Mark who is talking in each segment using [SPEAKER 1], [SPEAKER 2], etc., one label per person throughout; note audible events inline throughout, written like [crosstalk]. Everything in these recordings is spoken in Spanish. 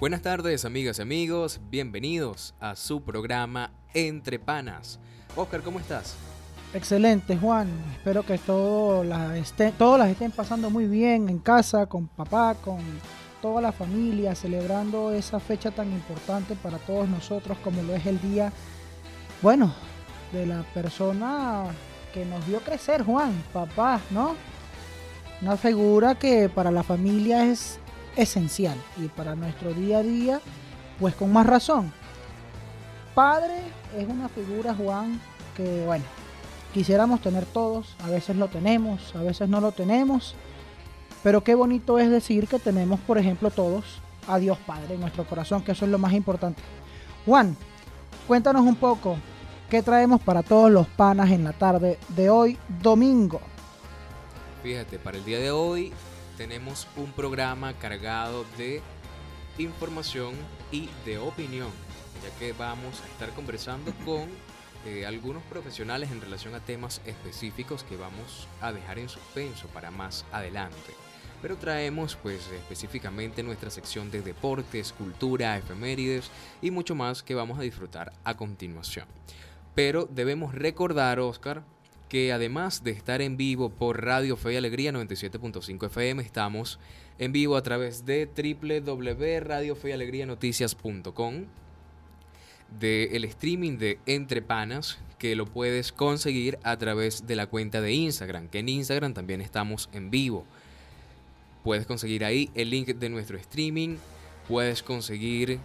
[SPEAKER 1] Buenas tardes, amigas y amigos. Bienvenidos a su programa Entre Panas. Oscar, ¿cómo estás?
[SPEAKER 2] Excelente, Juan. Espero que todo todas las estén pasando muy bien en casa, con papá, con toda la familia, celebrando esa fecha tan importante para todos nosotros como lo es el día, bueno, de la persona que nos vio crecer, Juan, papá, ¿no? Una figura que para la familia es esencial y para nuestro día a día, pues con más razón. Padre es una figura, Juan, que bueno, quisiéramos tener todos, a veces lo tenemos, a veces no lo tenemos, pero qué bonito es decir que tenemos, por ejemplo, todos a Dios Padre en nuestro corazón, que eso es lo más importante. Juan, cuéntanos un poco qué traemos para todos los panas en la tarde de hoy, domingo.
[SPEAKER 1] Fíjate, para el día de hoy tenemos un programa cargado de información y de opinión, ya que vamos a estar conversando con eh, algunos profesionales en relación a temas específicos que vamos a dejar en suspenso para más adelante. Pero traemos pues específicamente nuestra sección de deportes, cultura, efemérides y mucho más que vamos a disfrutar a continuación. Pero debemos recordar, Oscar, que además de estar en vivo por Radio Fe y Alegría 97.5 FM, estamos en vivo a través de www.radiofeyalegrianoticias.com, de el streaming de Entre Panas, que lo puedes conseguir a través de la cuenta de Instagram, que en Instagram también estamos en vivo. Puedes conseguir ahí el link de nuestro streaming, puedes conseguir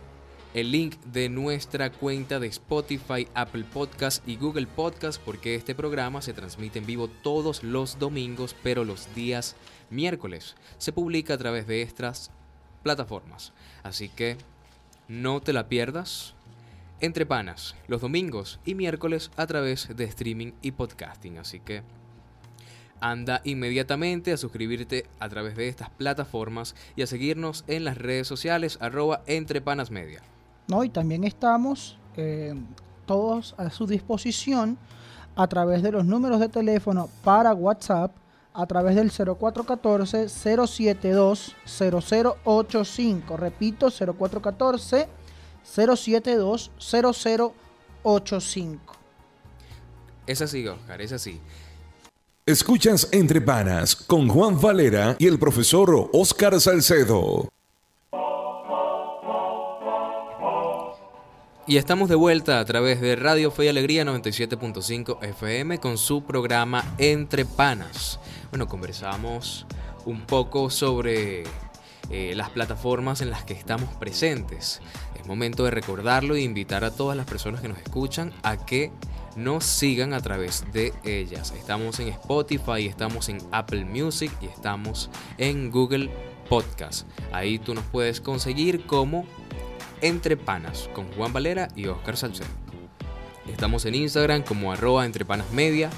[SPEAKER 1] el link de nuestra cuenta de Spotify, Apple Podcast y Google Podcast porque este programa se transmite en vivo todos los domingos, pero los días miércoles se publica a través de estas plataformas. Así que no te la pierdas. Entre panas, los domingos y miércoles a través de streaming y podcasting. Así que anda inmediatamente a suscribirte a través de estas plataformas y a seguirnos en las redes sociales arroba entrepanasmedia.
[SPEAKER 2] ¿No? Y también estamos eh, todos a su disposición a través de los números de teléfono para WhatsApp a través del 0414-072-0085. Repito, 0414-072-0085.
[SPEAKER 1] Es así, Oscar, es así.
[SPEAKER 3] Escuchas Entre Panas con Juan Valera y el profesor Oscar Salcedo.
[SPEAKER 1] Y estamos de vuelta a través de Radio Fe y Alegría 97.5 FM con su programa Entre Panas. Bueno, conversamos un poco sobre eh, las plataformas en las que estamos presentes. Es momento de recordarlo e invitar a todas las personas que nos escuchan a que nos sigan a través de ellas. Estamos en Spotify, estamos en Apple Music y estamos en Google Podcast. Ahí tú nos puedes conseguir como entre Panas con Juan Valera y Oscar Salcedo. Estamos en Instagram como arroba entrepanasmedia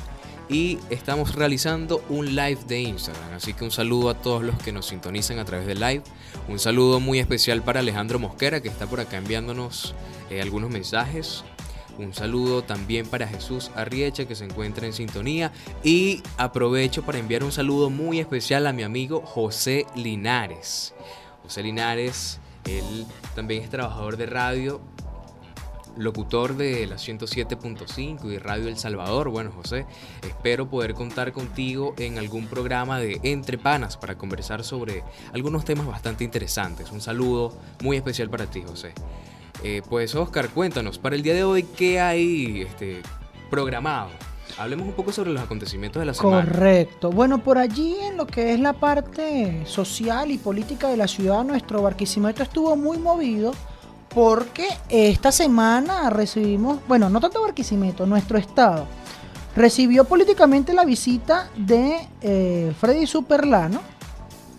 [SPEAKER 1] y estamos realizando un live de Instagram. Así que un saludo a todos los que nos sintonizan a través del live. Un saludo muy especial para Alejandro Mosquera que está por acá enviándonos eh, algunos mensajes. Un saludo también para Jesús Arriecha que se encuentra en sintonía. Y aprovecho para enviar un saludo muy especial a mi amigo José Linares. José Linares él también es trabajador de radio, locutor de la 107.5 y Radio El Salvador. Bueno, José, espero poder contar contigo en algún programa de Entre Panas para conversar sobre algunos temas bastante interesantes. Un saludo muy especial para ti, José. Eh, pues Oscar, cuéntanos, para el día de hoy, ¿qué hay este, programado? Hablemos un poco sobre los acontecimientos de la semana.
[SPEAKER 2] Correcto. Bueno, por allí en lo que es la parte social y política de la ciudad, nuestro Barquisimeto estuvo muy movido porque esta semana recibimos, bueno, no tanto Barquisimeto, nuestro estado recibió políticamente la visita de eh, Freddy Superlano,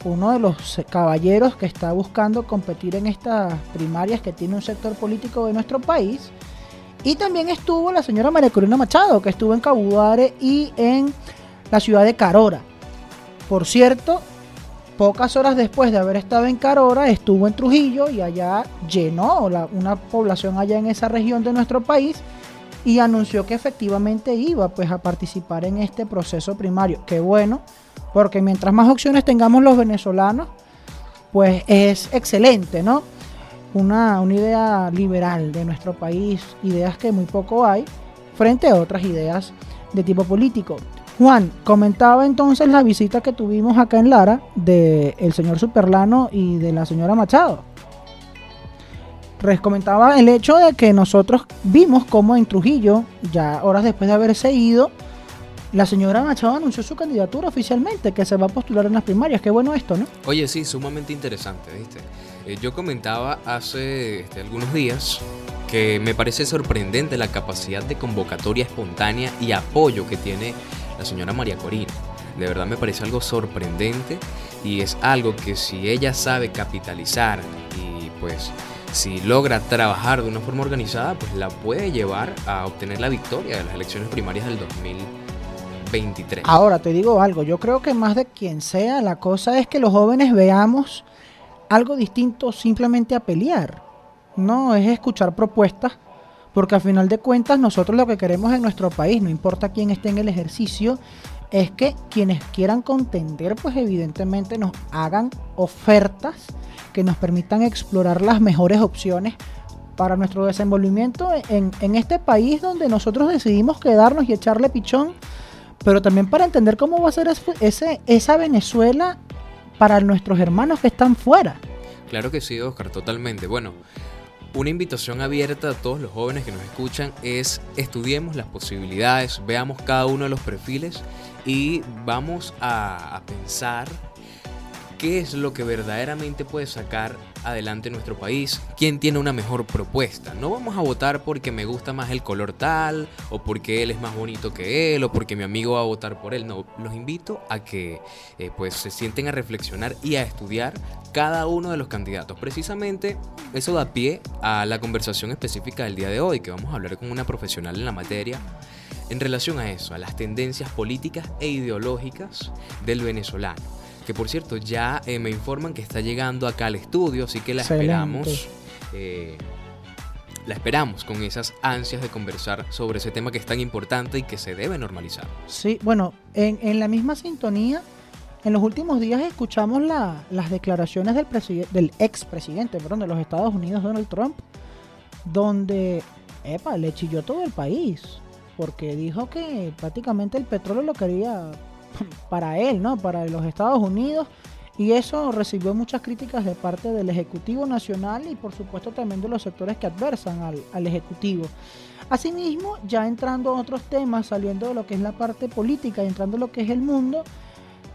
[SPEAKER 2] uno de los caballeros que está buscando competir en estas primarias que tiene un sector político de nuestro país. Y también estuvo la señora María Corina Machado, que estuvo en Cabudare y en la ciudad de Carora. Por cierto, pocas horas después de haber estado en Carora, estuvo en Trujillo y allá llenó una población allá en esa región de nuestro país y anunció que efectivamente iba pues a participar en este proceso primario. Qué bueno, porque mientras más opciones tengamos los venezolanos, pues es excelente, ¿no? Una, una idea liberal de nuestro país, ideas que muy poco hay, frente a otras ideas de tipo político. Juan, comentaba entonces la visita que tuvimos acá en Lara del el señor Superlano y de la señora Machado. Les comentaba el hecho de que nosotros vimos cómo en Trujillo, ya horas después de haberse ido, la señora Machado anunció su candidatura oficialmente, que se va a postular en las primarias. Qué bueno esto, ¿no?
[SPEAKER 1] Oye, sí, sumamente interesante, ¿viste? Eh, yo comentaba hace este, algunos días que me parece sorprendente la capacidad de convocatoria espontánea y apoyo que tiene la señora María Corina. De verdad me parece algo sorprendente y es algo que si ella sabe capitalizar y pues si logra trabajar de una forma organizada, pues la puede llevar a obtener la victoria de las elecciones primarias del 2023.
[SPEAKER 2] Ahora te digo algo, yo creo que más de quien sea, la cosa es que los jóvenes veamos algo distinto simplemente a pelear. No, es escuchar propuestas, porque al final de cuentas nosotros lo que queremos en nuestro país, no importa quién esté en el ejercicio, es que quienes quieran contender, pues evidentemente nos hagan ofertas que nos permitan explorar las mejores opciones para nuestro desenvolvimiento en, en este país donde nosotros decidimos quedarnos y echarle pichón, pero también para entender cómo va a ser ese, esa Venezuela para nuestros hermanos que están fuera.
[SPEAKER 1] Claro que sí, Oscar, totalmente. Bueno, una invitación abierta a todos los jóvenes que nos escuchan es estudiemos las posibilidades, veamos cada uno de los perfiles y vamos a, a pensar qué es lo que verdaderamente puede sacar adelante nuestro país, quién tiene una mejor propuesta. No vamos a votar porque me gusta más el color tal, o porque él es más bonito que él, o porque mi amigo va a votar por él. No, los invito a que eh, pues se sienten a reflexionar y a estudiar cada uno de los candidatos. Precisamente eso da pie a la conversación específica del día de hoy, que vamos a hablar con una profesional en la materia en relación a eso, a las tendencias políticas e ideológicas del venezolano que por cierto ya eh, me informan que está llegando acá al estudio, así que la esperamos. Eh, la esperamos con esas ansias de conversar sobre ese tema que es tan importante y que se debe normalizar.
[SPEAKER 2] Sí, bueno, en, en la misma sintonía, en los últimos días escuchamos la, las declaraciones del, del expresidente de los Estados Unidos, Donald Trump, donde, epa, le chilló todo el país, porque dijo que prácticamente el petróleo lo quería [laughs] para él, ¿no? Para los Estados Unidos. Y eso recibió muchas críticas de parte del Ejecutivo Nacional y por supuesto también de los sectores que adversan al, Ejecutivo. Asimismo, ya entrando a otros temas, saliendo de lo que es la parte política y entrando en lo que es el mundo,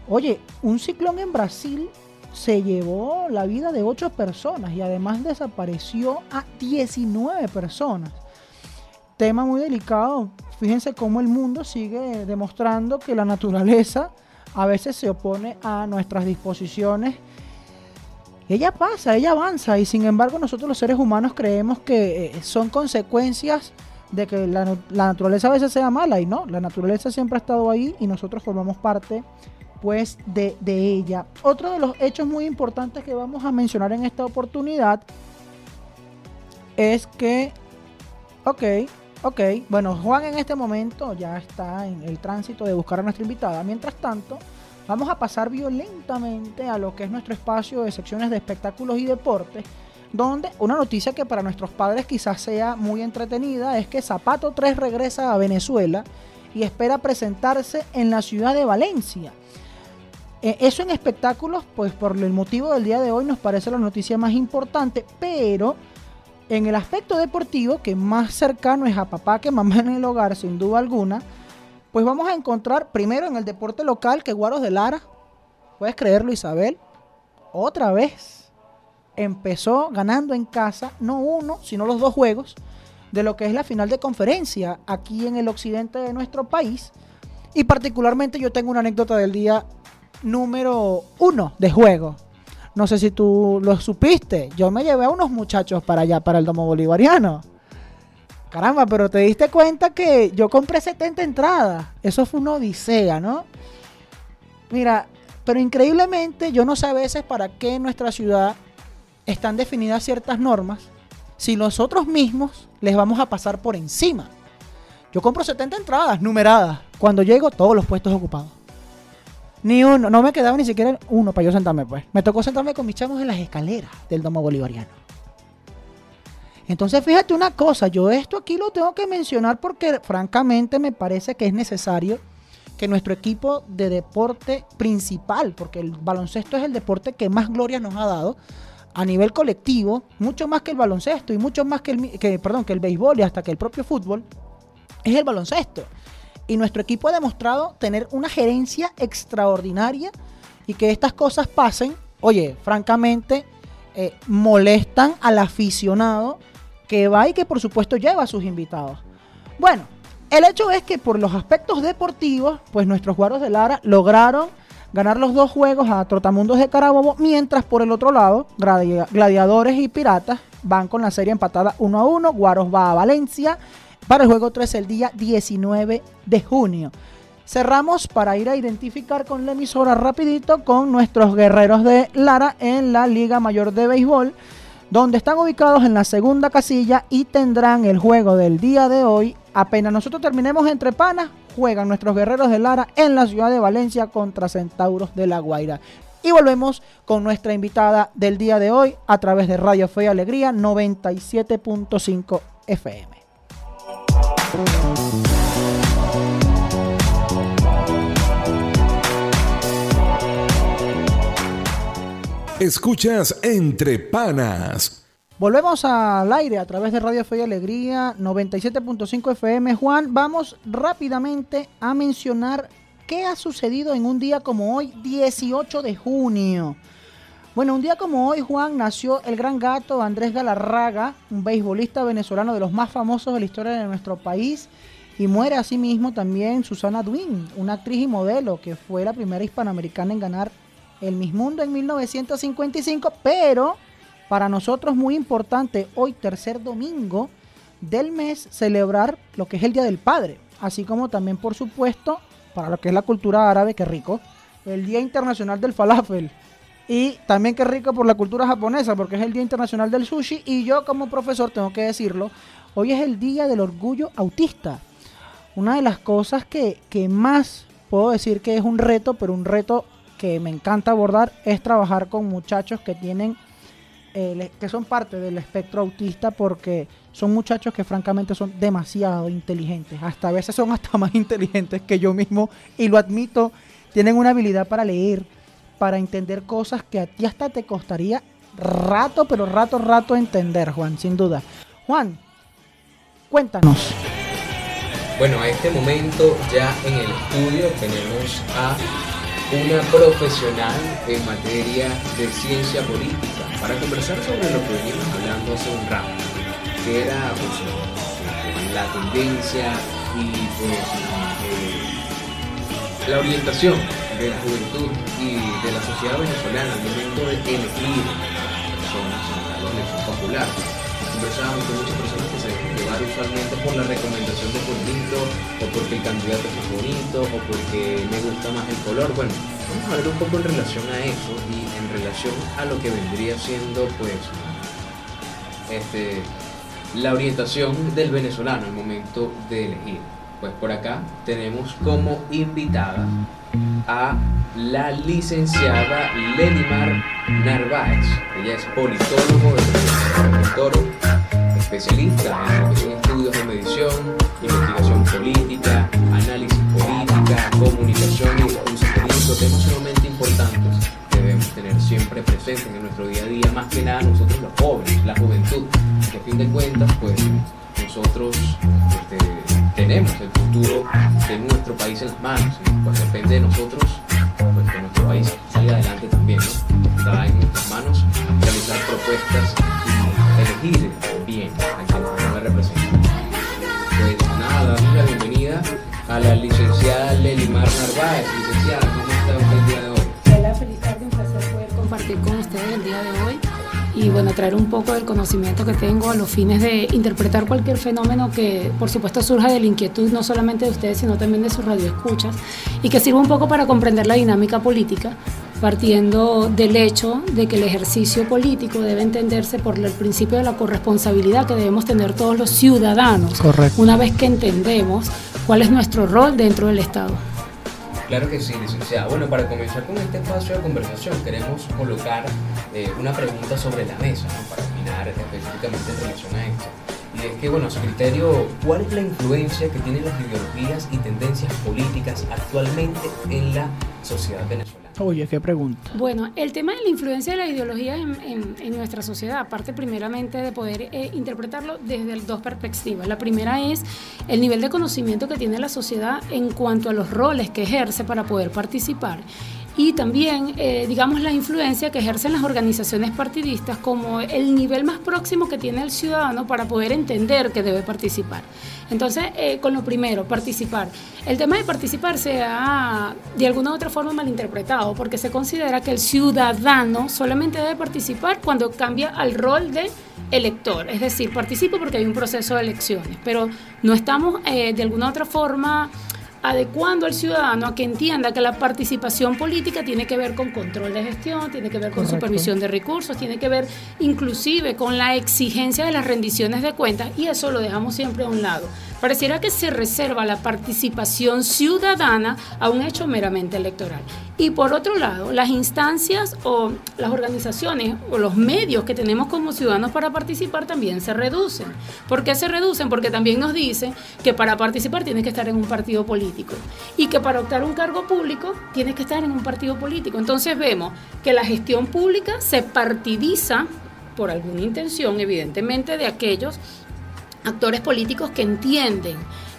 [SPEAKER 2] oye, un ciclón en Brasil se llevó la vida de 8 personas y además desapareció a 19 personas. Tema muy delicado Fíjense cómo el mundo sigue demostrando que la naturaleza a veces se opone a nuestras disposiciones. Ella pasa, ella avanza y sin embargo nosotros los seres humanos creemos que eh, son consecuencias de que la, naturaleza a veces sea mala y no, la naturaleza siempre ha estado ahí y nosotros formamos parte pues de, de ella. Otro de los hechos muy importantes que vamos a mencionar en esta oportunidad es que, ok, Ok, bueno, Juan en este momento ya está en el tránsito de buscar a nuestra invitada. Mientras tanto, vamos a pasar violentamente a lo que es nuestro espacio de secciones de espectáculos y deportes, donde una noticia que para nuestros padres quizás sea muy entretenida es que Zapato 3 regresa a Venezuela y espera presentarse en la ciudad de Valencia. Eh, eso en espectáculos, pues por el motivo del día de hoy nos parece la noticia más importante, pero en el aspecto deportivo, que más cercano es a papá que mamá en el hogar, sin duda alguna, pues vamos a encontrar primero en el deporte local que Guaros de Lara, puedes creerlo Isabel, otra vez empezó ganando en casa, no uno, sino los dos juegos de lo que es la final de conferencia aquí en el occidente de nuestro país. Y particularmente yo tengo una anécdota del día número uno de juego. No sé si tú lo supiste. Yo me llevé a unos muchachos para allá, para el Domo Bolivariano. Caramba, pero te diste cuenta que yo compré 70 entradas. Eso fue una odisea, ¿no? Mira, pero increíblemente yo no sé a veces para qué en nuestra ciudad están definidas ciertas normas si nosotros mismos les vamos a pasar por encima. Yo compro 70 entradas numeradas. Cuando llego, todos los puestos ocupados. Ni uno, no me quedaba ni siquiera uno para yo sentarme, pues. Me tocó sentarme con mis chamos en las escaleras del domo bolivariano. Entonces, fíjate una cosa, yo esto aquí lo tengo que mencionar porque francamente me parece que es necesario que nuestro equipo de deporte principal, porque el baloncesto es el deporte que más gloria nos ha dado a nivel colectivo, mucho más que el baloncesto y mucho más que el, que, perdón, que el béisbol y hasta que el propio fútbol, es el baloncesto. Y nuestro equipo ha demostrado tener una gerencia extraordinaria y que estas cosas pasen, oye, francamente, eh, molestan al aficionado que va y que por supuesto lleva a sus invitados. Bueno, el hecho es que por los aspectos deportivos, pues nuestros jugadores de Lara lograron ganar los dos juegos a Trotamundos de Carabobo, mientras por el otro lado, Gladiadores y Piratas van con la serie empatada 1 a 1. Guaros va a Valencia para el juego 3 el día 19 de junio. Cerramos para ir a identificar con la emisora rapidito con nuestros guerreros de Lara en la Liga Mayor de Béisbol, donde están ubicados en la segunda casilla y tendrán el juego del día de hoy. Apenas nosotros terminemos entre panas, juegan nuestros guerreros de Lara en la ciudad de Valencia contra Centauros de la Guaira. Y volvemos con nuestra invitada del día de hoy a través de Radio Fe y Alegría 97.5 FM.
[SPEAKER 3] Escuchas Entre Panas.
[SPEAKER 2] Volvemos al aire a través de Radio Fe y Alegría 97.5 FM. Juan, vamos rápidamente a mencionar qué ha sucedido en un día como hoy, 18 de junio. Bueno, un día como hoy, Juan, nació el gran gato Andrés Galarraga, un beisbolista venezolano de los más famosos de la historia de nuestro país. Y muere asimismo también Susana Duin, una actriz y modelo que fue la primera hispanoamericana en ganar el Miss Mundo en 1955, pero para nosotros muy importante hoy tercer domingo del mes celebrar lo que es el Día del Padre, así como también por supuesto para lo que es la cultura árabe, qué rico, el Día Internacional del Falafel. Y también qué rico por la cultura japonesa, porque es el Día Internacional del Sushi. Y yo como profesor tengo que decirlo, hoy es el Día del Orgullo Autista. Una de las cosas que, que más puedo decir que es un reto, pero un reto que me encanta abordar es trabajar con muchachos que tienen eh, que son parte del espectro autista porque son muchachos que francamente son demasiado inteligentes, hasta a veces son hasta [laughs] más inteligentes que yo mismo y lo admito, tienen una habilidad para leer, para entender cosas que a ti hasta te costaría rato, pero rato, rato entender, Juan, sin duda. Juan, cuéntanos.
[SPEAKER 1] Bueno, a este momento ya en el estudio tenemos a una profesional en materia de ciencia política para conversar sobre lo que venimos hablando hace un rato, que era pues, la tendencia y pues, eh, la orientación de la juventud y de la sociedad venezolana al momento de elegir personas elección popular. Conversábamos con muchas personas que se usualmente por la recomendación de bonito, o porque el candidato es bonito, o porque me gusta más el color. Bueno, vamos a ver un poco en relación a eso y en relación a lo que vendría siendo pues este, la orientación del venezolano al momento de elegir. Pues por acá tenemos como invitada a la licenciada Lenimar Narváez. Ella es politólogo especialista en estudios de medición, investigación política, análisis política, comunicación y discurso político, temas sumamente importantes que debemos tener siempre presentes en nuestro día a día, más que nada nosotros los jóvenes, la juventud, que a fin de cuentas, pues nosotros este, tenemos el futuro de nuestro país en las manos, pues depende de nosotros pues, que nuestro país salga adelante también, ¿no? está en nuestras manos realizar propuestas y elegir bien a quien nos representa. Pues nada, damos la bienvenida a la licenciada Lelimar Narváez. Licenciada, ¿cómo está usted el día de hoy?
[SPEAKER 4] Hola, feliz tarde, un placer poder compartir con ustedes el día de hoy y bueno, traer un poco del conocimiento que tengo a los fines de interpretar cualquier fenómeno que por supuesto surja de la inquietud no solamente de ustedes, sino también de sus radioescuchas y que sirva un poco para comprender la dinámica política partiendo del hecho de que el ejercicio político debe entenderse por el principio de la corresponsabilidad que debemos tener todos los ciudadanos,
[SPEAKER 2] Correcto.
[SPEAKER 4] una vez que entendemos cuál es nuestro rol dentro del Estado.
[SPEAKER 1] Claro que sí, licenciada. Bueno, para comenzar con este espacio de conversación, queremos colocar eh, una pregunta sobre la mesa, ¿no? para opinar específicamente en relación a esto. Y es que, bueno, a su criterio, ¿cuál es la influencia que tienen las ideologías y tendencias políticas actualmente en la sociedad venezolana?
[SPEAKER 2] Oye, qué pregunta.
[SPEAKER 4] Bueno, el tema de la influencia de la ideología en, nuestra sociedad, parte primeramente de poder eh, interpretarlo desde dos perspectivas. La primera es el nivel de conocimiento que tiene la sociedad en cuanto a los roles que ejerce para poder participar y también, eh, digamos, la influencia que ejercen las organizaciones partidistas como el nivel más próximo que tiene el ciudadano para poder entender que debe participar. Entonces, eh, con lo primero, participar. El tema de participar se ha de alguna u otra forma malinterpretado porque se considera que el ciudadano solamente debe participar cuando cambia al rol de elector, es decir, participo porque hay un proceso de elecciones, pero no estamos eh, de alguna u otra forma adecuando al ciudadano a que entienda que la participación política tiene que ver con control de gestión, tiene que ver con supervisión de recursos, tiene que ver inclusive con la exigencia de las rendiciones de cuentas y eso lo dejamos siempre a un lado. Pareciera que se reserva la participación ciudadana a un hecho meramente electoral. Y por otro lado, las instancias o las organizaciones o los medios que tenemos como ciudadanos para participar también se reducen. ¿Por qué se reducen? Porque también nos dicen que para participar tienes que estar en un partido político y que para optar un cargo público tienes que estar en un partido político. Entonces vemos que la gestión pública se partidiza por alguna intención, evidentemente, de aquellos actores políticos que entienden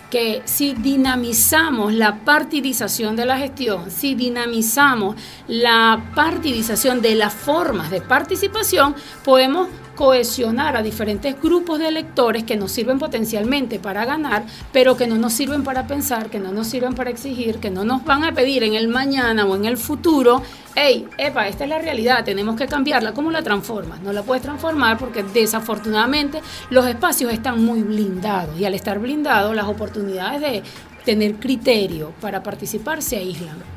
[SPEAKER 4] que si dinamizamos la partidización de la gestión, si dinamizamos la partidización de las formas de participación, podemos cohesionar a diferentes grupos de electores que nos sirven potencialmente para ganar, pero que no nos sirven para pensar, que no nos sirven para exigir, que no nos van a pedir en el mañana o en el futuro, hey, epa, esta es la realidad, tenemos que cambiarla. ¿Cómo la transformas? No la puedes transformar porque desafortunadamente los espacios están muy blindados y al estar blindados las oportunidades de tener criterio para participar se aíslan.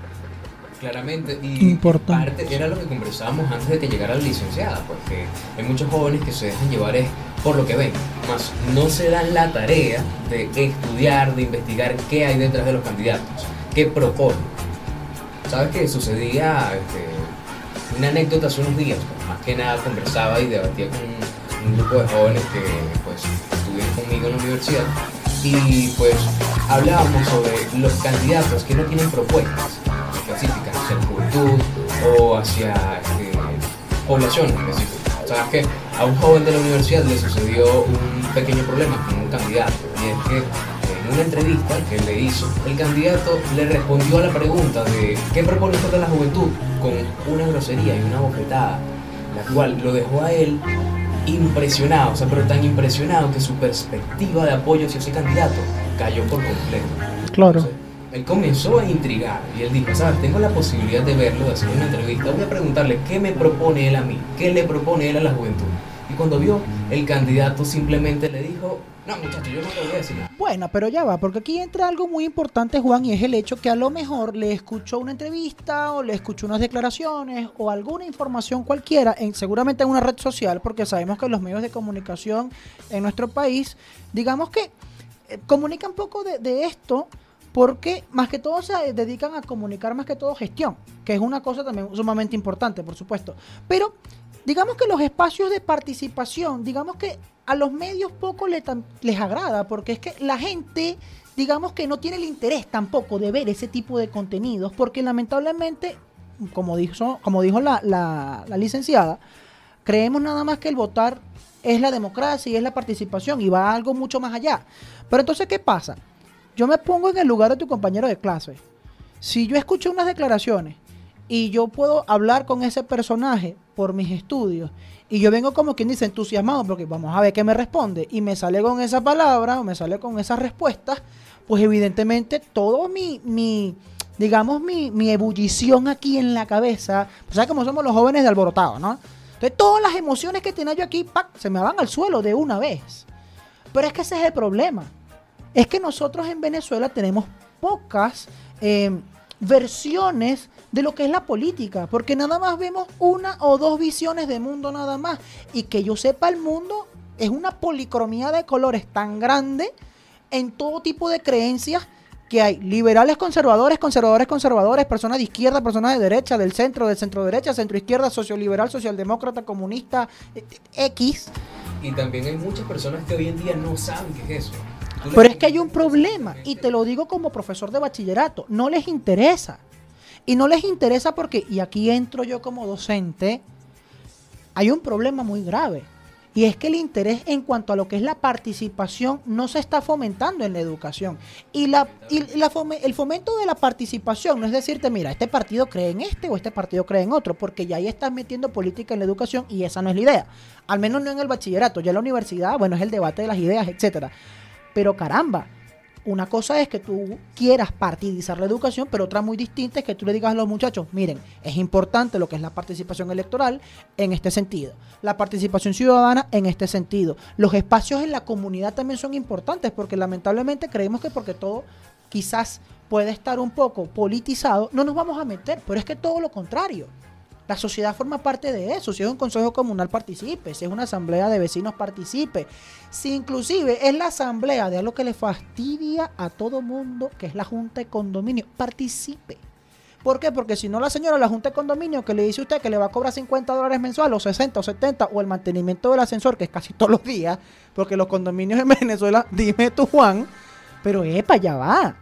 [SPEAKER 1] Claramente, y parte era lo que conversábamos antes de que llegara la licenciada, porque hay muchos jóvenes que se dejan llevar por lo que ven, más no se dan la tarea de estudiar, de investigar qué hay detrás de los candidatos, qué proponen. ¿Sabes qué sucedía? Este, una anécdota hace unos días, pues, más que nada conversaba y debatía con un, grupo de jóvenes que pues estuvieron conmigo en la universidad y pues hablábamos sobre los candidatos que no tienen propuestas juventud o hacia este, población. Sabes que a un joven de la universidad le sucedió un pequeño problema con un candidato y es que en una entrevista que le hizo, el candidato le respondió a la pregunta de ¿qué propone usted de la juventud? con una grosería y una bofetada, la cual lo dejó a él impresionado, o sea, pero tan impresionado que su perspectiva de apoyo hacia ese candidato cayó por completo.
[SPEAKER 2] Claro
[SPEAKER 1] él comenzó a intrigar y él dijo, sabes, tengo la posibilidad de verlo, de hacer una entrevista, voy a preguntarle qué me propone él a mí, qué le propone él a la juventud. Y cuando vio, el candidato simplemente le dijo, no, muchacho, yo no te voy a decir nada.
[SPEAKER 2] Bueno, pero ya va, porque aquí entra algo muy importante, Juan, y es el hecho que a lo mejor le escuchó una entrevista o le escuchó unas declaraciones o alguna información cualquiera, en, seguramente en una red social, porque sabemos que los medios de comunicación en nuestro país, digamos que eh, comunican poco de esto porque más que todo se dedican a comunicar más que todo gestión, que es una cosa también sumamente importante, por supuesto. Pero digamos que los espacios de participación, digamos que a los medios poco les, les agrada, porque es que la gente, digamos que no tiene el interés tampoco de ver ese tipo de contenidos, porque lamentablemente, como dijo, como dijo la, la, la licenciada, creemos nada más que el votar es la democracia y es la participación y va algo mucho más allá. Pero entonces, ¿qué pasa? Yo me pongo en el lugar de tu compañero de clase. Si yo escucho unas declaraciones y yo puedo hablar con ese personaje por mis estudios y yo vengo como quien dice entusiasmado porque vamos a ver qué me responde y me sale con esa palabra o me sale con esas respuestas, pues evidentemente todo mi, mi digamos, mi, mi ebullición aquí en la cabeza, pues sabes cómo somos los jóvenes de alborotado, ¿no? Entonces todas las emociones que tenía yo aquí, se me van al suelo de una vez. Pero es que ese es el problema es que nosotros en Venezuela tenemos pocas em, versiones de lo que es la política, porque nada más vemos una o dos visiones de mundo nada más. Y que yo sepa, el mundo es una policromía de colores tan grande en todo tipo de creencias que hay liberales conservadores, conservadores conservadores, personas de izquierda, personas de derecha, del centro, del centro derecha, centro izquierda, socioliberal, socialdemócrata, comunista, eh, X.
[SPEAKER 1] Y también hay muchas personas que hoy en día no saben qué es eso.
[SPEAKER 2] Pero es que hay un problema, y te lo digo como profesor de bachillerato, no les interesa. Y no les interesa porque, y aquí entro yo como docente, hay un problema muy grave. Y es que el interés en cuanto a lo que es la participación no se está fomentando en la educación. Y, la, y la el fomento de la participación no es decirte, mira, este partido cree en este o este partido cree en otro, porque ya ahí estás metiendo política en la educación y esa no es la idea. Al menos no en el bachillerato, ya en la universidad, bueno, es el debate de las ideas, etcétera. Pero caramba, una cosa es que tú quieras partidizar la educación, pero otra muy distinta es que tú le digas a los muchachos, miren, es importante lo que es la participación electoral en este sentido, la participación ciudadana en este sentido. Los espacios en la comunidad también son importantes porque lamentablemente creemos que porque todo quizás puede estar un poco politizado, no nos vamos a meter, pero es que todo lo contrario. La sociedad forma parte de eso. Si es un consejo comunal, participe. Si es una asamblea de vecinos, participe. Si inclusive es la asamblea de algo que le fastidia a todo mundo, que es la junta de condominio, participe. ¿Por qué? Porque si no la señora la junta de condominio que le dice usted que le va a cobrar 50 dólares mensuales o 60 o 70 o el mantenimiento del ascensor, que es casi todos los días, porque los condominios en Venezuela, [laughs] dime tú Juan, pero epa, ya va.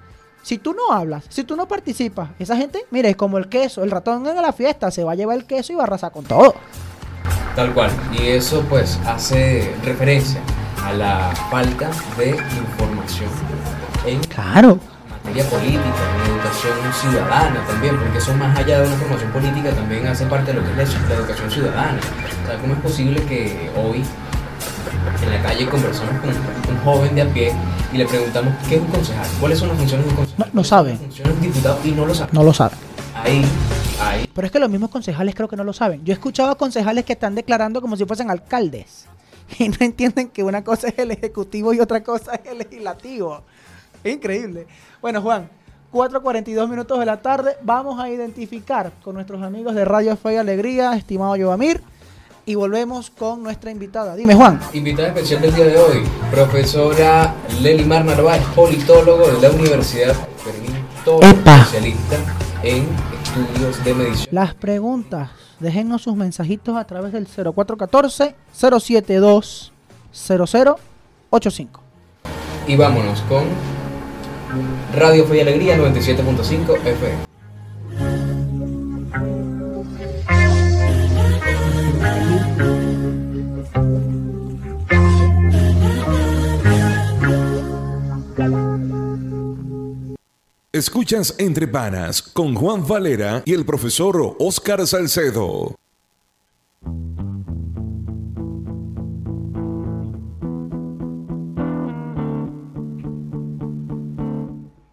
[SPEAKER 2] Si tú no hablas, si tú no participas, esa gente, mire, es como el queso, el ratón en la fiesta se va a llevar el queso y va a arrasar con todo.
[SPEAKER 1] Tal cual. Y eso pues hace referencia a la falta de información en
[SPEAKER 2] claro.
[SPEAKER 1] materia política, en educación ciudadana también, porque eso más allá de una formación política también hace parte de lo que es la, educación ciudadana. O sea, ¿cómo es posible que hoy en la calle conversamos con un joven de a pie y le preguntamos qué es un concejal, cuáles son las funciones de un concejal.
[SPEAKER 2] No, saben.
[SPEAKER 1] Funciones de un diputado y no lo saben.
[SPEAKER 2] No lo saben.
[SPEAKER 1] Ahí, ahí.
[SPEAKER 2] Pero es que los mismos concejales creo que no lo saben. Yo he escuchado a concejales que están declarando como si fuesen alcaldes [laughs] y no entienden que una cosa es el ejecutivo y otra cosa es el legislativo. Es increíble. Bueno, Juan, 4.42 minutos de la tarde, vamos a identificar con nuestros amigos de Radio Fe y Alegría, estimado Yovamir y volvemos con nuestra invitada. Dime, Juan.
[SPEAKER 1] Invitada especial del día de hoy, profesora Lelimar Narváez, politólogo de la Universidad Fermín especialista en estudios de medicina.
[SPEAKER 2] Las preguntas, déjenos sus mensajitos a través del 0414-072-0085.
[SPEAKER 1] Y vámonos con Radio Fe y Alegría 97.5 FM.
[SPEAKER 3] Escuchas Entre Panas con Juan Valera y el profesor Oscar Salcedo.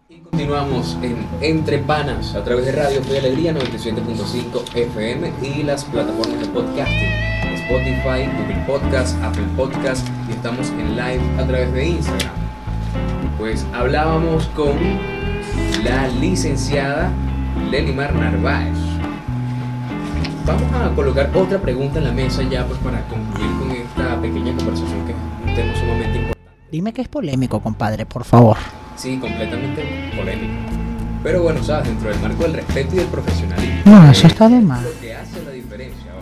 [SPEAKER 1] Y continuamos en Entre Panas a través de Radio Fe Alegría 97.5 FM y las plataformas de podcasting. Spotify, Google Podcast, Apple Podcast y estamos en live a través de Instagram. Pues hablábamos con la licenciada Lelimar Narváez. Vamos a colocar otra pregunta en la mesa ya pues para concluir con esta pequeña conversación que es un tema sumamente importante.
[SPEAKER 2] Dime que es polémico, compadre, por favor.
[SPEAKER 1] Sí, completamente polémico. Pero bueno, sabes, dentro del marco del respeto y del profesionalismo.
[SPEAKER 2] No, eso está de más.
[SPEAKER 1] Lo que hace la diferencia.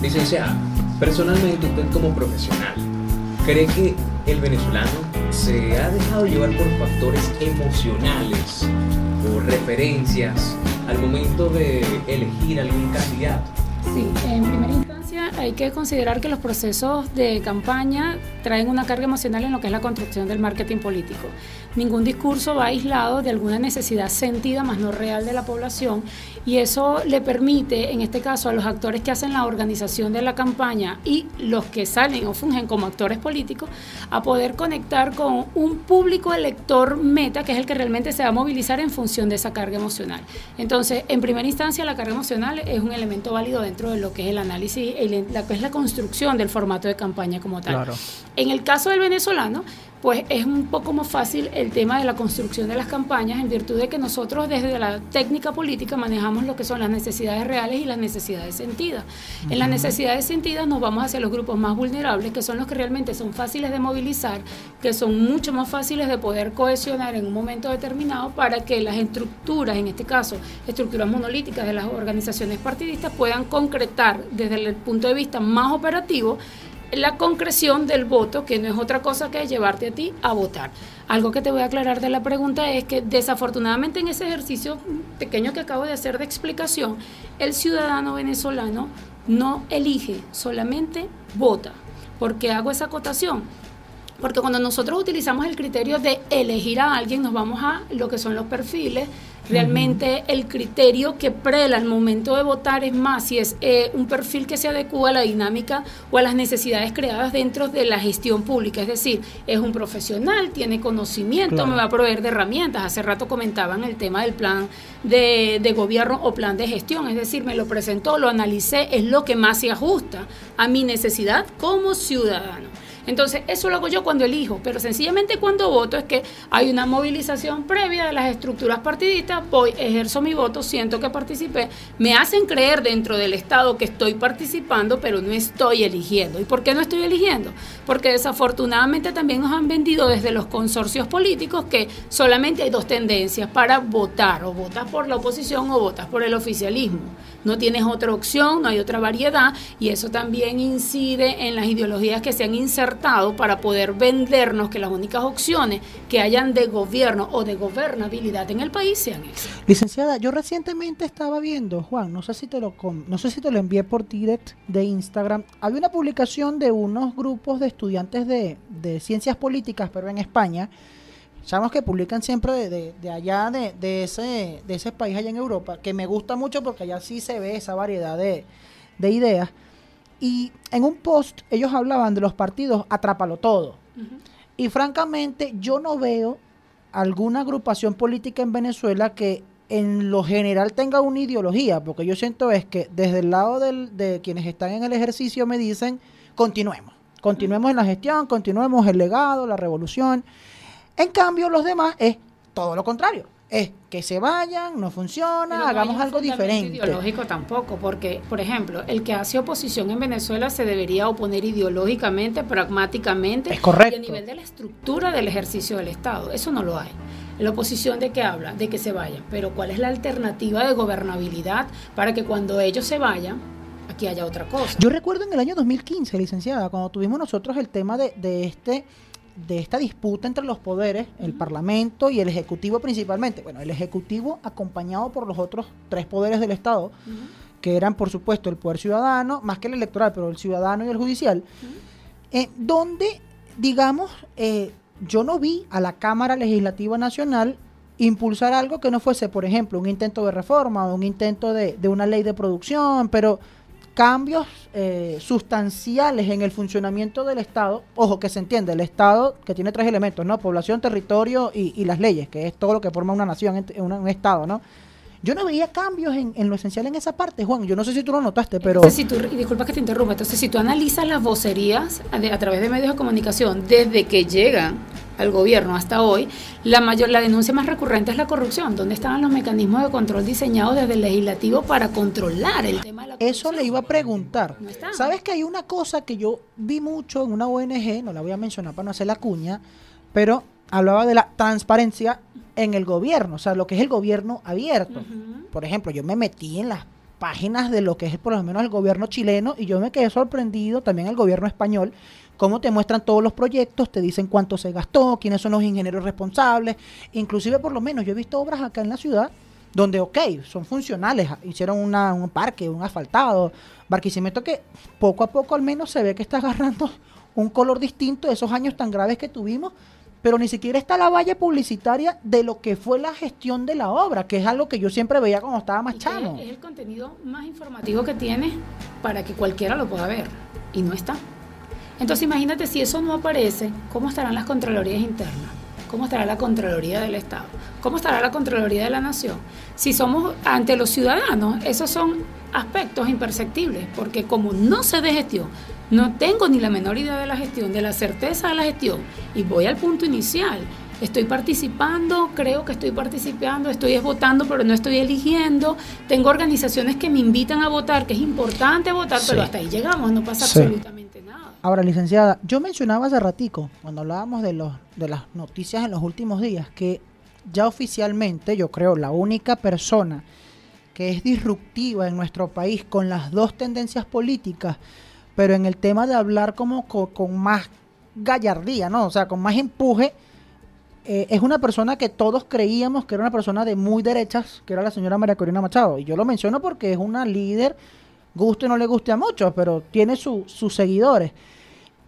[SPEAKER 1] Licenciada, personalmente usted como profesional, ¿cree que el venezolano se ha dejado llevar por factores emocionales o referencias al momento de elegir algún candidato.
[SPEAKER 4] Sí, en primera hay que considerar que los procesos de campaña traen una carga emocional en lo que es la construcción del marketing político. Ningún discurso va aislado de alguna necesidad sentida, más no real, de la población y eso le permite, en este caso, a los actores que hacen la organización de la campaña y los que salen o fungen como actores políticos, a poder conectar con un público elector meta, que es el que realmente se va a movilizar en función de esa carga emocional. Entonces, en primera instancia, la carga emocional es un elemento válido dentro de lo que es el análisis, la es la construcción del formato de campaña como tal. En el caso del venezolano, pues es un poco más fácil el tema de la construcción de las campañas en virtud de que nosotros desde la técnica política manejamos lo que son las necesidades reales y las necesidades sentidas. En las necesidades sentidas nos vamos hacia los grupos más vulnerables, que son los que realmente son fáciles de movilizar, que son mucho más fáciles de poder cohesionar en un momento determinado para que las estructuras, en este caso estructuras monolíticas de las organizaciones partidistas, puedan concretar desde el punto de vista más operativo la concreción del voto, que no es otra cosa que llevarte a ti a votar. Algo que te voy a aclarar de la pregunta es que desafortunadamente en ese ejercicio pequeño que acabo de hacer de explicación, el ciudadano venezolano no elige, solamente vota. ¿Por qué hago esa acotación? Porque cuando nosotros utilizamos el criterio de elegir a alguien, nos vamos a lo que son los perfiles Realmente el criterio que prela al momento de votar es más si es eh, un perfil que se adecua a la dinámica o a las necesidades creadas dentro de la gestión pública. Es decir, es un profesional, tiene conocimiento, me va a proveer de herramientas. Hace rato comentaban el tema del plan de, de gobierno o plan de gestión. Es decir, me lo presentó, lo analicé, es lo que más se ajusta a mi necesidad como ciudadano. Entonces, eso lo hago yo cuando elijo, pero sencillamente cuando voto es que hay una movilización previa de las estructuras partidistas, voy, ejerzo mi voto, siento que participé, me hacen creer dentro del Estado que estoy participando, pero no estoy eligiendo. ¿Y por qué no estoy eligiendo? Porque desafortunadamente también nos han vendido desde los consorcios políticos que solamente hay dos tendencias para votar, o votas por la oposición o votas por el oficialismo. No tienes otra opción, no hay otra variedad, y eso también incide en las ideologías que se han insertado para poder vendernos que las únicas opciones que hayan de gobierno o de gobernabilidad en el país sean esas.
[SPEAKER 2] Licenciada, yo recientemente estaba viendo, Juan, no sé si te lo no sé si te lo envié por direct de Instagram, había una publicación de unos grupos de estudiantes de, ciencias políticas, pero en España, sabemos que publican siempre de, allá, de, ese, de ese país allá en Europa, que me gusta mucho porque allá sí se ve esa variedad de ideas. Y en un post ellos hablaban de los partidos atrápalo todo. Y francamente yo no veo alguna agrupación política en Venezuela que en lo general tenga una ideología, porque yo siento es que desde el lado de quienes están en el ejercicio me dicen, continuemos, continuemos en la gestión, continuemos el legado, la revolución. En cambio, los demás es todo lo contrario es que se vayan, no funciona, hagamos algo diferente.
[SPEAKER 4] ideológico tampoco, porque, por ejemplo, el que hace oposición en Venezuela se debería oponer ideológicamente, pragmáticamente.
[SPEAKER 2] Es correcto.
[SPEAKER 4] Y a nivel de la estructura del ejercicio del Estado. Eso no lo hay. La oposición de qué habla? De que se vayan. Pero ¿cuál es la alternativa de gobernabilidad para que cuando ellos se vayan, aquí haya otra cosa?
[SPEAKER 2] Yo recuerdo en el año 2015, licenciada, cuando tuvimos nosotros el tema de, de este de esta disputa entre los poderes, el Parlamento y el Ejecutivo principalmente. Bueno, el Ejecutivo acompañado por los otros tres poderes del Estado, que eran por supuesto el poder ciudadano, más que el electoral, pero el ciudadano y el judicial, eh, donde, digamos, eh, yo no vi a la Cámara Legislativa Nacional impulsar algo que no fuese, por ejemplo, un intento de reforma o un intento de, de una ley de producción, pero cambios eh, sustanciales en el funcionamiento del Estado, ojo que se entiende, el Estado que tiene tres elementos, ¿no? Población, territorio y, las leyes, que es todo lo que forma una nación, un, un Estado, ¿no? Yo no veía cambios en, lo esencial en esa parte, Juan. Yo no sé si tú lo notaste, pero...
[SPEAKER 4] si tú, disculpa que te interrumpa. Entonces, si tú analizas las vocerías a, través de medios de comunicación desde que llegan al gobierno hasta hoy, la mayor la denuncia más recurrente es la corrupción. ¿Dónde estaban los mecanismos de control diseñados desde el legislativo para controlar el tema de la
[SPEAKER 2] corrupción? Eso le iba a preguntar. ¿Sabes que hay una cosa que yo vi mucho en una ONG, no la voy a mencionar para no hacer la cuña, pero hablaba de la transparencia en el gobierno, o sea, lo que es el gobierno abierto. Por ejemplo, yo me metí en las páginas de lo que es por lo menos el gobierno chileno y yo me quedé sorprendido también el gobierno español cómo te muestran todos los proyectos, te dicen cuánto se gastó, quiénes son los ingenieros responsables, inclusive por lo menos yo he visto obras acá en la ciudad donde, ok, son funcionales, hicieron un parque, un asfaltado, Barquisimeto que poco a poco al menos se ve que está agarrando un color distinto de esos años tan graves que tuvimos, pero ni siquiera está la valla publicitaria de lo que fue la gestión de la obra, que es algo que yo siempre veía cuando estaba más chamo.
[SPEAKER 4] Es el contenido más informativo que tiene para que cualquiera lo pueda ver, y no está. Entonces imagínate si eso no aparece, ¿cómo estarán las Contralorías internas? ¿Cómo estará la Contraloría del Estado? ¿Cómo estará la Contraloría de la Nación? Si somos ante los ciudadanos, esos son aspectos imperceptibles, porque como no sé de gestión, no tengo ni la menor idea de la gestión, de la certeza de la gestión, y voy al punto inicial. Estoy participando, creo que estoy participando, estoy votando, pero no estoy eligiendo. Tengo organizaciones que me invitan a votar, que es importante votar, pero hasta ahí llegamos, no pasa absolutamente nada.
[SPEAKER 2] Ahora, licenciada, yo mencionaba hace ratico, cuando hablábamos de, los, de las noticias en los últimos días, que ya oficialmente, yo creo, la única persona que es disruptiva en nuestro país con las dos tendencias políticas, pero en el tema de hablar como con, más gallardía, ¿no? O sea, con más empuje, eh, es una persona que todos creíamos que era una persona de muy derechas, que era la señora María Corina Machado. Y yo lo menciono porque es una líder, guste o no le guste a muchos, pero tiene sus seguidores.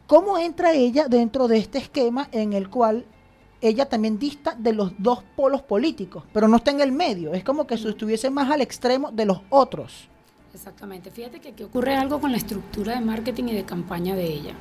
[SPEAKER 2] ¿Cómo entra ella dentro de este esquema en el cual ella también dista de los dos polos políticos, pero no está en el medio. Es como que si estuviese más al extremo de los otros.
[SPEAKER 4] Exactamente. Fíjate que aquí ocurre algo con la estructura de marketing y de campaña de ella.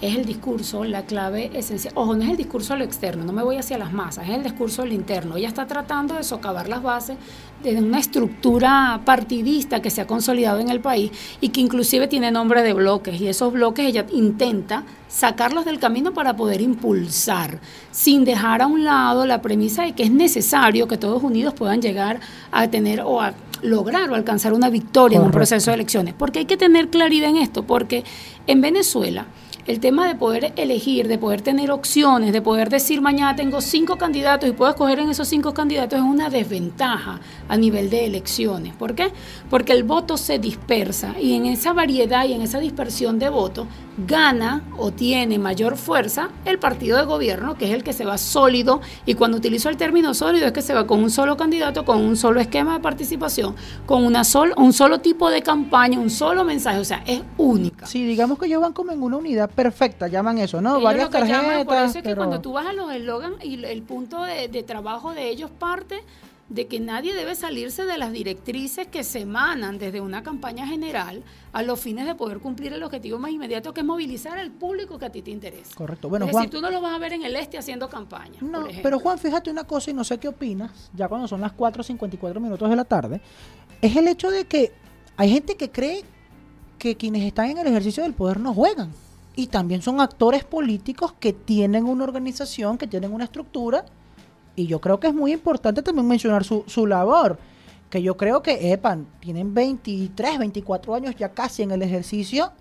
[SPEAKER 4] Es el discurso, la clave esencial. Ojo, no es el discurso a lo externo, no me voy hacia las masas, es el discurso a lo interno. Ella está tratando de socavar las bases de una estructura partidista que se ha consolidado en el país y que inclusive tiene nombre de bloques. Y esos bloques ella intenta sacarlos del camino para poder impulsar, sin dejar a un lado la premisa de que es necesario que todos unidos puedan llegar a tener o a lograr o alcanzar una victoria en un proceso de elecciones. Porque hay que tener claridad en esto, porque en Venezuela el tema de poder elegir, de poder tener opciones, de poder decir mañana tengo cinco candidatos y puedo escoger en esos cinco candidatos es una desventaja a nivel de elecciones. ¿Por qué? Porque el voto se dispersa y en esa variedad y en esa dispersión de votos gana o tiene mayor fuerza el partido de gobierno, que es el que se va sólido, y cuando utilizo el término sólido es que se va con un solo candidato, con un solo esquema de participación, con una sol, un solo tipo de campaña, un solo mensaje, o sea, es única.
[SPEAKER 2] Sí, digamos que ellos van como en una unidad perfecta, llaman eso, ¿no? Varias tarjetas.
[SPEAKER 4] por eso es que cuando tú vas a los eslogan y el punto de, de trabajo de ellos parte de que nadie debe salirse de las directrices que se emanan desde una campaña general a los fines de poder cumplir el objetivo más inmediato que es movilizar al público que a ti te interesa.
[SPEAKER 2] Correcto. Bueno,
[SPEAKER 4] es decir, tú no lo vas a ver en el este haciendo campaña.
[SPEAKER 2] No, pero Juan, fíjate una cosa y no sé qué opinas, ya cuando son las 4.54 minutos de la tarde, es el hecho de que hay gente que cree que quienes están en el ejercicio del poder no juegan. Y también son actores políticos que tienen una organización, que tienen una estructura y yo creo que es muy importante también mencionar su, su labor, que yo creo que, epan, tienen 23, 24 años ya casi en el ejercicio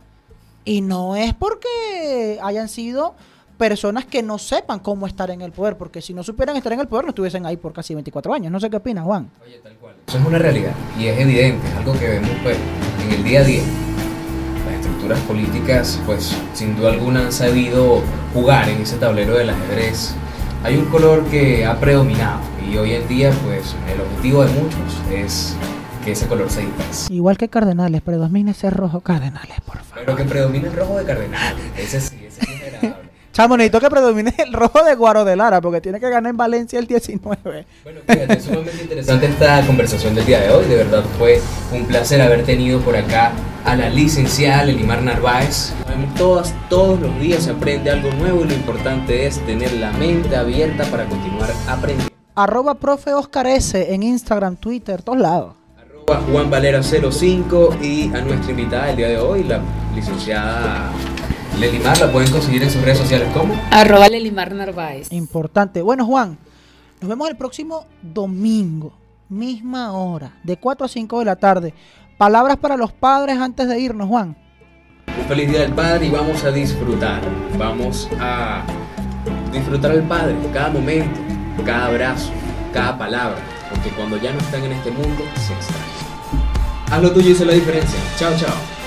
[SPEAKER 2] y no es porque hayan sido personas que no sepan cómo estar en el poder, porque si no supieran estar en el poder no estuviesen ahí por casi 24 años. No sé qué opinas, Juan.
[SPEAKER 1] Oye, tal cual. Eso es una realidad y es evidente, es algo que vemos pues, en el día a día. Las estructuras políticas, pues sin duda alguna han sabido jugar en ese tablero del ajedrez hay un color que ha predominado y hoy en día pues el objetivo de muchos es que ese color se disperse.
[SPEAKER 2] Igual que Cardenales, predomina ese rojo Cardenales, por favor.
[SPEAKER 1] Pero que predomine el rojo de Cardenales, ese sí.
[SPEAKER 2] Chamo, necesito que predomine el rojo de Guaro de Lara, porque tiene que ganar en Valencia el 19.
[SPEAKER 1] Bueno, fíjate, es sumamente interesante esta conversación del día de hoy. De verdad fue un placer haber tenido por acá a la licenciada Lelimar Narváez. Todas, todos los días se aprende algo nuevo y lo importante es tener la mente abierta para continuar aprendiendo.
[SPEAKER 2] Arroba profe Oscar S en Instagram, Twitter, todos lados.
[SPEAKER 1] Arroba Juan Valera 05 y a nuestra invitada el día de hoy, la licenciada Lelimar, la pueden conseguir en sus redes sociales ¿cómo?
[SPEAKER 4] Arroba Lelimar Narváez.
[SPEAKER 2] Importante. Bueno, Juan, nos vemos el próximo domingo, misma hora, de 4 a 5 de la tarde. Palabras para los padres antes de irnos, Juan.
[SPEAKER 1] Un feliz día del padre y vamos a disfrutar. Vamos a disfrutar al padre, cada momento, cada abrazo, cada palabra. Porque cuando ya no están en este mundo, se extrañan. Haz lo tuyo y sé la diferencia. Chao, chao.